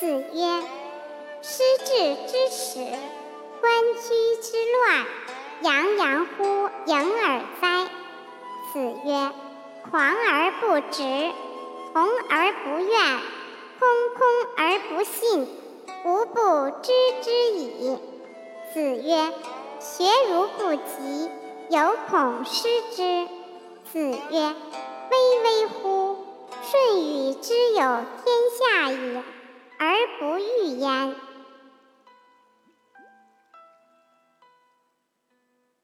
子曰：“师至之始，官居之乱，洋洋乎盈耳哉！”子曰：“狂而不直，同而不怨，空空而不信，吾不知之矣。”子曰：“学如不及，犹恐失之。”子曰：“巍巍乎！舜禹之有。”不欲焉